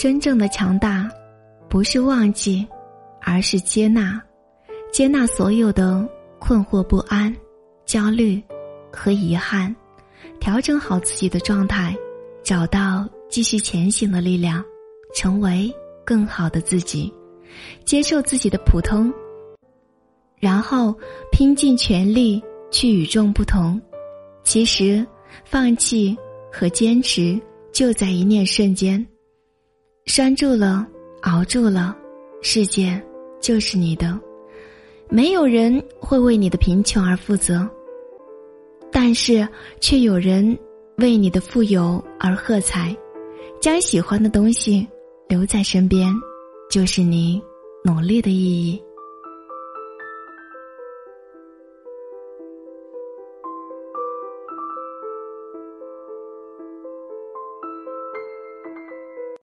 真正的强大，不是忘记，而是接纳，接纳所有的困惑、不安、焦虑和遗憾，调整好自己的状态，找到继续前行的力量，成为更好的自己，接受自己的普通，然后拼尽全力去与众不同。其实，放弃和坚持就在一念瞬间。拴住了，熬住了，世界就是你的。没有人会为你的贫穷而负责，但是却有人为你的富有而喝彩。将喜欢的东西留在身边，就是你努力的意义。